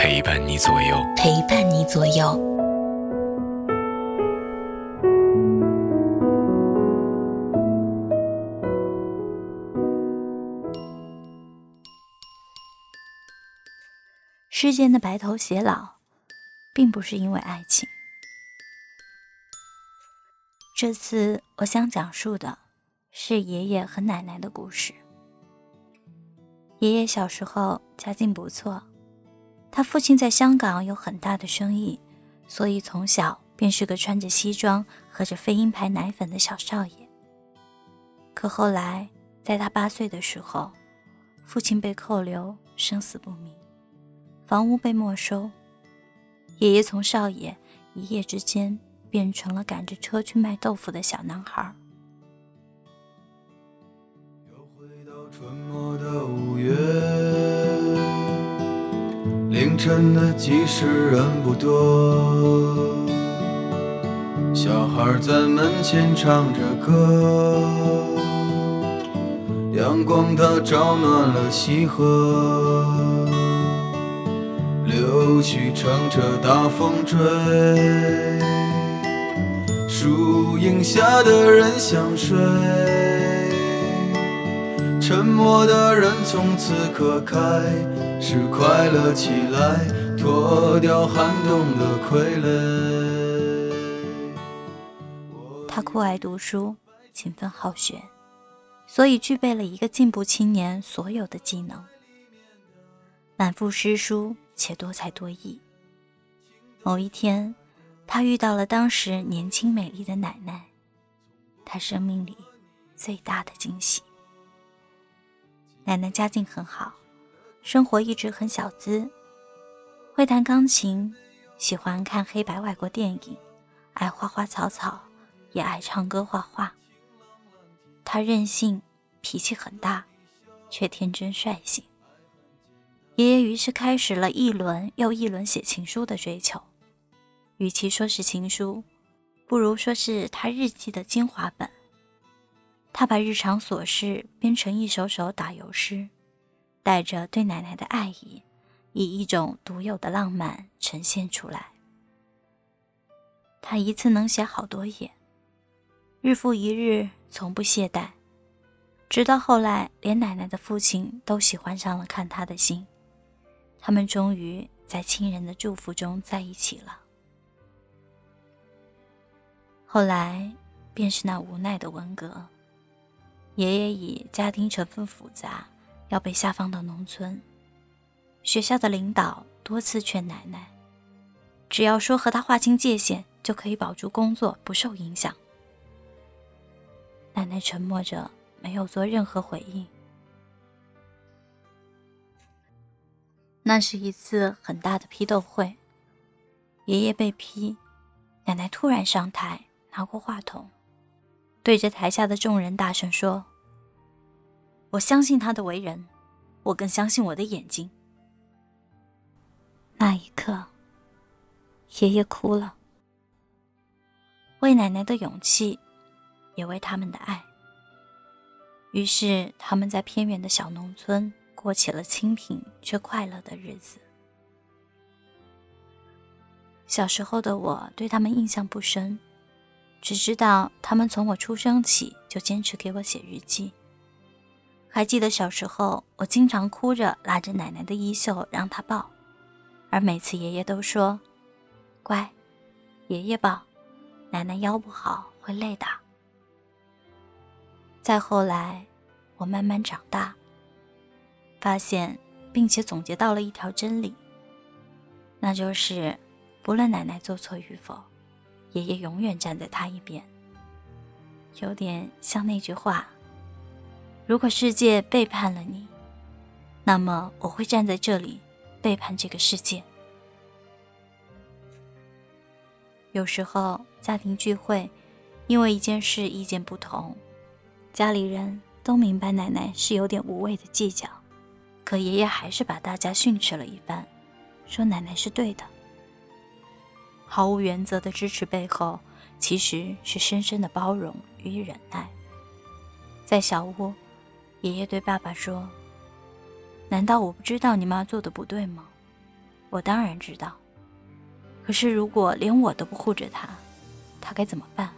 陪伴你左右，陪伴你左右。世间的白头偕老，并不是因为爱情。这次我想讲述的是爷爷和奶奶的故事。爷爷小时候家境不错，他父亲在香港有很大的生意，所以从小便是个穿着西装、喝着飞鹰牌奶粉的小少爷。可后来，在他八岁的时候，父亲被扣留，生死不明。房屋被没收，爷爷从少爷一夜之间变成了赶着车去卖豆腐的小男孩。又回到春末的五月，凌晨的集市人不多，小孩在门前唱着歌，阳光它照暖了溪河。柳絮乘着大风追，树荫下的人想睡，沉默的人从此刻开是快乐起来，脱掉寒冬的傀儡。他酷爱读书，勤奋好学，所以具备了一个进步青年所有的技能，满腹诗书。且多才多艺。某一天，他遇到了当时年轻美丽的奶奶，他生命里最大的惊喜。奶奶家境很好，生活一直很小资，会弹钢琴，喜欢看黑白外国电影，爱花花草草，也爱唱歌画画。他任性，脾气很大，却天真率性。爷爷于是开始了一轮又一轮写情书的追求，与其说是情书，不如说是他日记的精华本。他把日常琐事编成一首首打油诗，带着对奶奶的爱意，以一种独有的浪漫呈现出来。他一次能写好多页，日复一日，从不懈怠，直到后来，连奶奶的父亲都喜欢上了看他的信。他们终于在亲人的祝福中在一起了。后来，便是那无奈的文革。爷爷以家庭成分复杂，要被下放到农村。学校的领导多次劝奶奶，只要说和他划清界限，就可以保住工作，不受影响。奶奶沉默着，没有做任何回应。那是一次很大的批斗会，爷爷被批，奶奶突然上台，拿过话筒，对着台下的众人大声说：“我相信他的为人，我更相信我的眼睛。”那一刻，爷爷哭了，为奶奶的勇气，也为他们的爱。于是，他们在偏远的小农村。过起了清贫却快乐的日子。小时候的我对他们印象不深，只知道他们从我出生起就坚持给我写日记。还记得小时候，我经常哭着拉着奶奶的衣袖让她抱，而每次爷爷都说：“乖，爷爷抱，奶奶腰不好会累的。”再后来，我慢慢长大。发现，并且总结到了一条真理，那就是，不论奶奶做错与否，爷爷永远站在她一边。有点像那句话：“如果世界背叛了你那么我会站在这里背叛这个世界。有时候家庭聚会因为一件事意见不同家里人都明白奶奶是有点无谓的计较可爷爷还是把大家训斥了一番说奶奶是对的。毫无原则的支持背后其实是深深的包容与忍耐。在小屋爷爷对爸爸说：“难道我不知道你妈做的不对吗？我当然知道。可是如果连我都不护着她，她该怎么办？”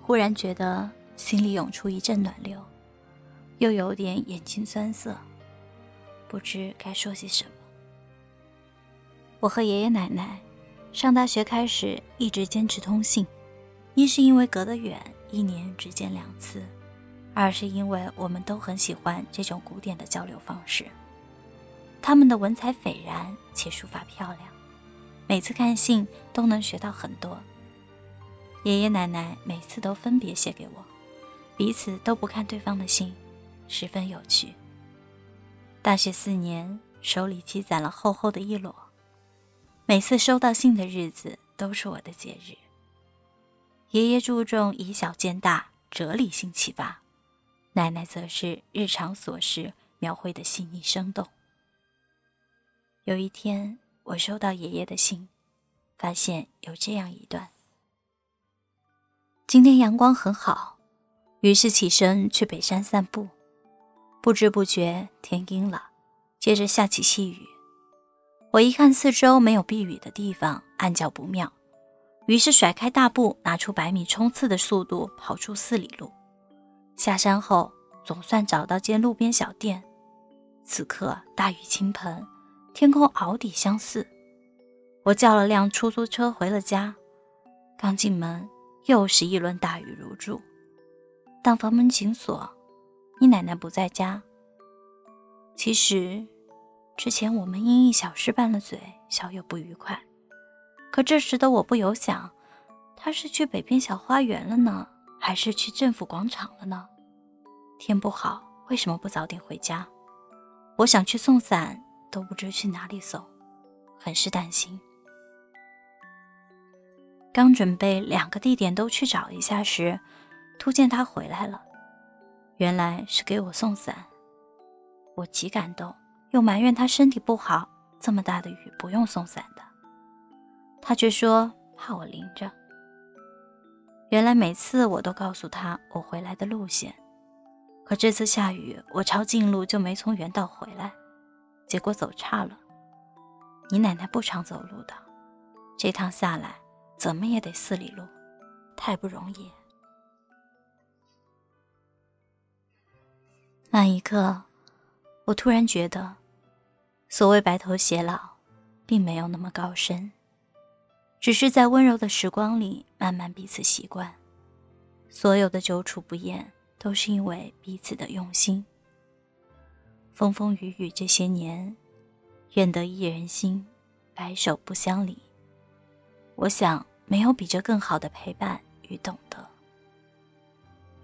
忽然觉得心里涌出一阵暖流，又有点眼睛酸涩，不知该说些什么。我和爷爷奶奶上大学开始一直坚持通信，一是因为隔得远，一年只见两次；二是因为我们都很喜欢这种古典的交流方式。他们的文采斐然，且书法漂亮，每次看信都能学到很多。爷爷奶奶每次都分别写给我，彼此都不看对方的信，十分有趣。大学四年，手里积攒了厚厚的一摞。每次收到信的日子都是我的节日。爷爷注重以小见大，哲理性启发；奶奶则是日常琐事描绘的细腻生动。有一天，我收到爷爷的信，发现有这样一段：今天阳光很好，于是起身去北山散步。不知不觉天阴了，接着下起细雨。我一看四周没有避雨的地方，暗叫不妙，于是甩开大步，拿出百米冲刺的速度跑出四里路。下山后，总算找到间路边小店。此刻大雨倾盆，天空鳌底相似。我叫了辆出租车回了家。刚进门，又是一轮大雨如注。当房门紧锁，你奶奶不在家。其实。之前我们因一小事拌了嘴，小有不愉快。可这时的我不由想，他是去北边小花园了呢，还是去政府广场了呢？天不好，为什么不早点回家？我想去送伞，都不知去哪里送，很是担心。刚准备两个地点都去找一下时，突见他回来了，原来是给我送伞，我极感动。又埋怨他身体不好，这么大的雨不用送伞的。他却说怕我淋着。原来每次我都告诉他我回来的路线，可这次下雨，我抄近路就没从原道回来，结果走岔了。你奶奶不常走路的，这趟下来怎么也得四里路，太不容易。那一刻，我突然觉得。所谓白头偕老，并没有那么高深，只是在温柔的时光里慢慢彼此习惯。所有的久处不厌，都是因为彼此的用心。风风雨雨这些年，愿得一人心，白首不相离。我想，没有比这更好的陪伴与懂得。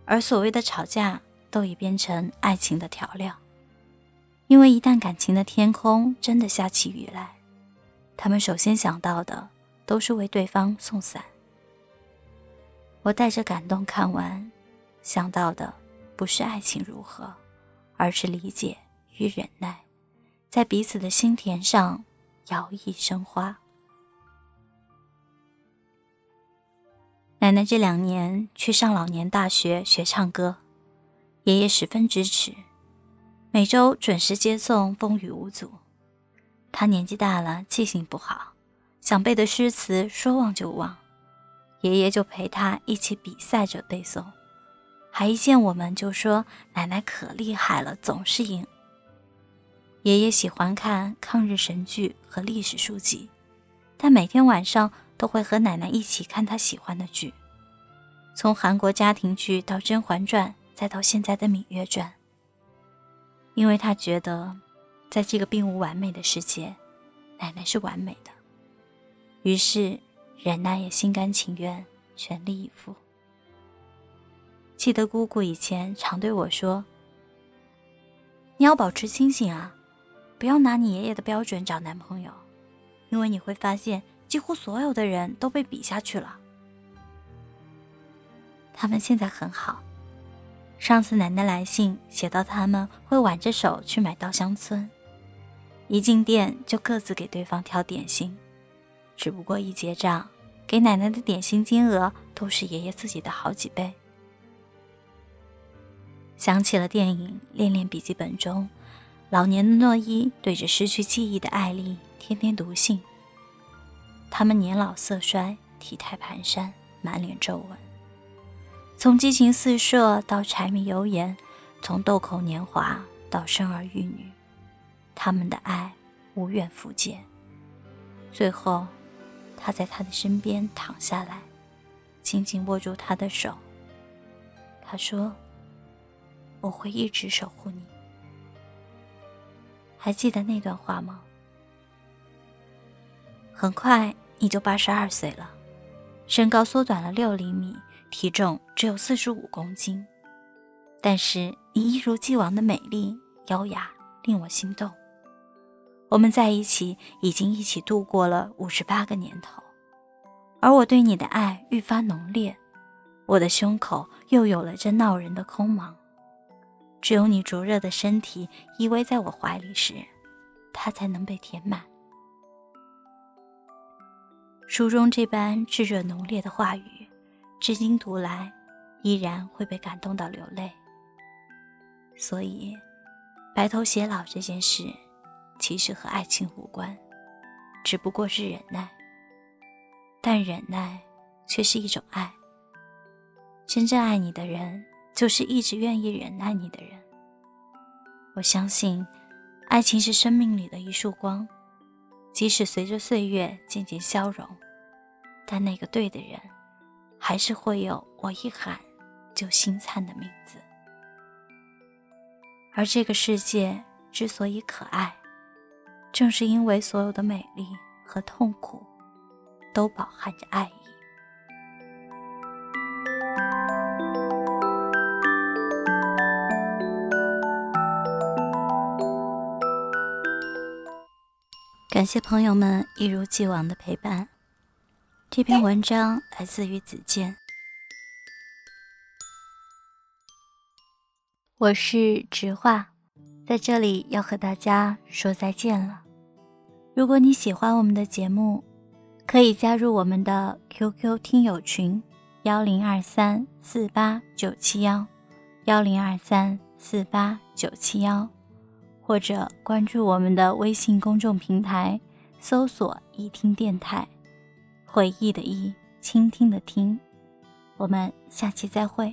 而所谓的吵架，都已变成爱情的调料。因为一旦感情的天空真的下起雨来，他们首先想到的都是为对方送伞。我带着感动看完，想到的不是爱情如何，而是理解与忍耐，在彼此的心田上摇曳生花。奶奶这两年去上老年大学学唱歌，爷爷十分支持。每周准时接送，风雨无阻。他年纪大了，记性不好，想背的诗词说忘就忘，爷爷就陪他一起比赛着背诵，还一见我们就说：“奶奶可厉害了，总是赢。”爷爷喜欢看抗日神剧和历史书籍，但每天晚上都会和奶奶一起看他喜欢的剧，从韩国家庭剧到《甄嬛传》，再到现在的《芈月传》。因为他觉得，在这个并无完美的世界，奶奶是完美的，于是忍耐也心甘情愿，全力以赴。记得姑姑以前常对我说：“你要保持清醒啊，不要拿你爷爷的标准找男朋友，因为你会发现几乎所有的人都被比下去了。他们现在很好。上次奶奶来信写到，他们会挽着手去买稻香村，一进店就各自给对方挑点心，只不过一结账，给奶奶的点心金额都是爷爷自己的好几倍。想起了电影《恋恋笔记本》中，老年的诺伊对着失去记忆的艾丽天天读信。他们年老色衰，体态蹒跚，满脸皱纹。从激情四射到柴米油盐，从豆蔻年华到生儿育女，他们的爱无远弗届。最后，他在他的身边躺下来，紧紧握住他的手。他说。我会一直守护你。还记得那段话吗？很快你就八十二岁了，身高缩短了六厘米，体重只有四十五公斤，但是你一如既往的美丽、优雅，令我心动。我们在一起已经一起度过了五十八个年头，而我对你的爱愈发浓烈，我的胸口又有了这闹人的空茫。只有你灼热的身体依偎在我怀里时，它才能被填满。书中这般炙热浓烈的话语，至今读来，依然会被感动到流泪。所以，白头偕老这件事，其实和爱情无关，只不过是忍耐。但忍耐，却是一种爱。真正爱你的人。就是一直愿意忍耐你的人。我相信，爱情是生命里的一束光，即使随着岁月渐渐消融，但那个对的人，还是会有我一喊就心颤的名字。而这个世界之所以可爱，正是因为所有的美丽和痛苦，都饱含着爱意。感谢朋友们一如既往的陪伴。这篇文章来自于子健，我是直话，在这里要和大家说再见了。如果你喜欢我们的节目，可以加入我们的 QQ 听友群：幺零二三四八九七幺，幺零二三四八九七幺。或者关注我们的微信公众平台，搜索“一听电台”，回忆的忆，倾听的听。我们下期再会。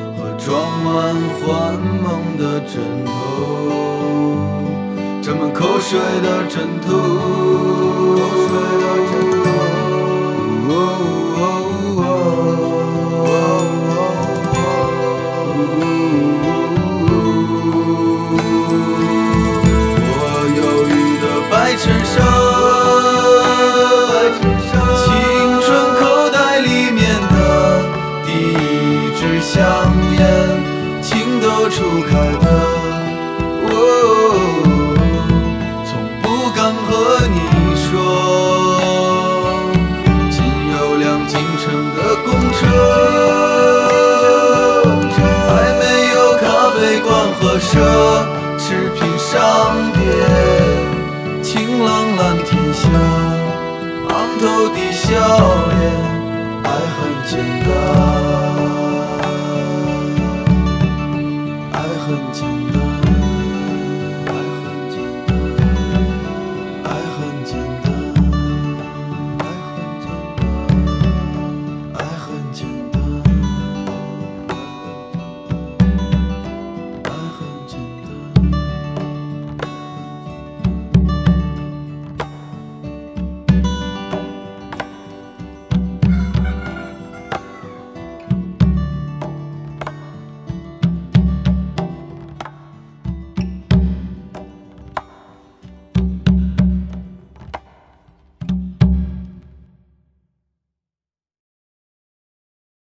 装满幻梦的枕头。沾满口水的枕头，爱很简单。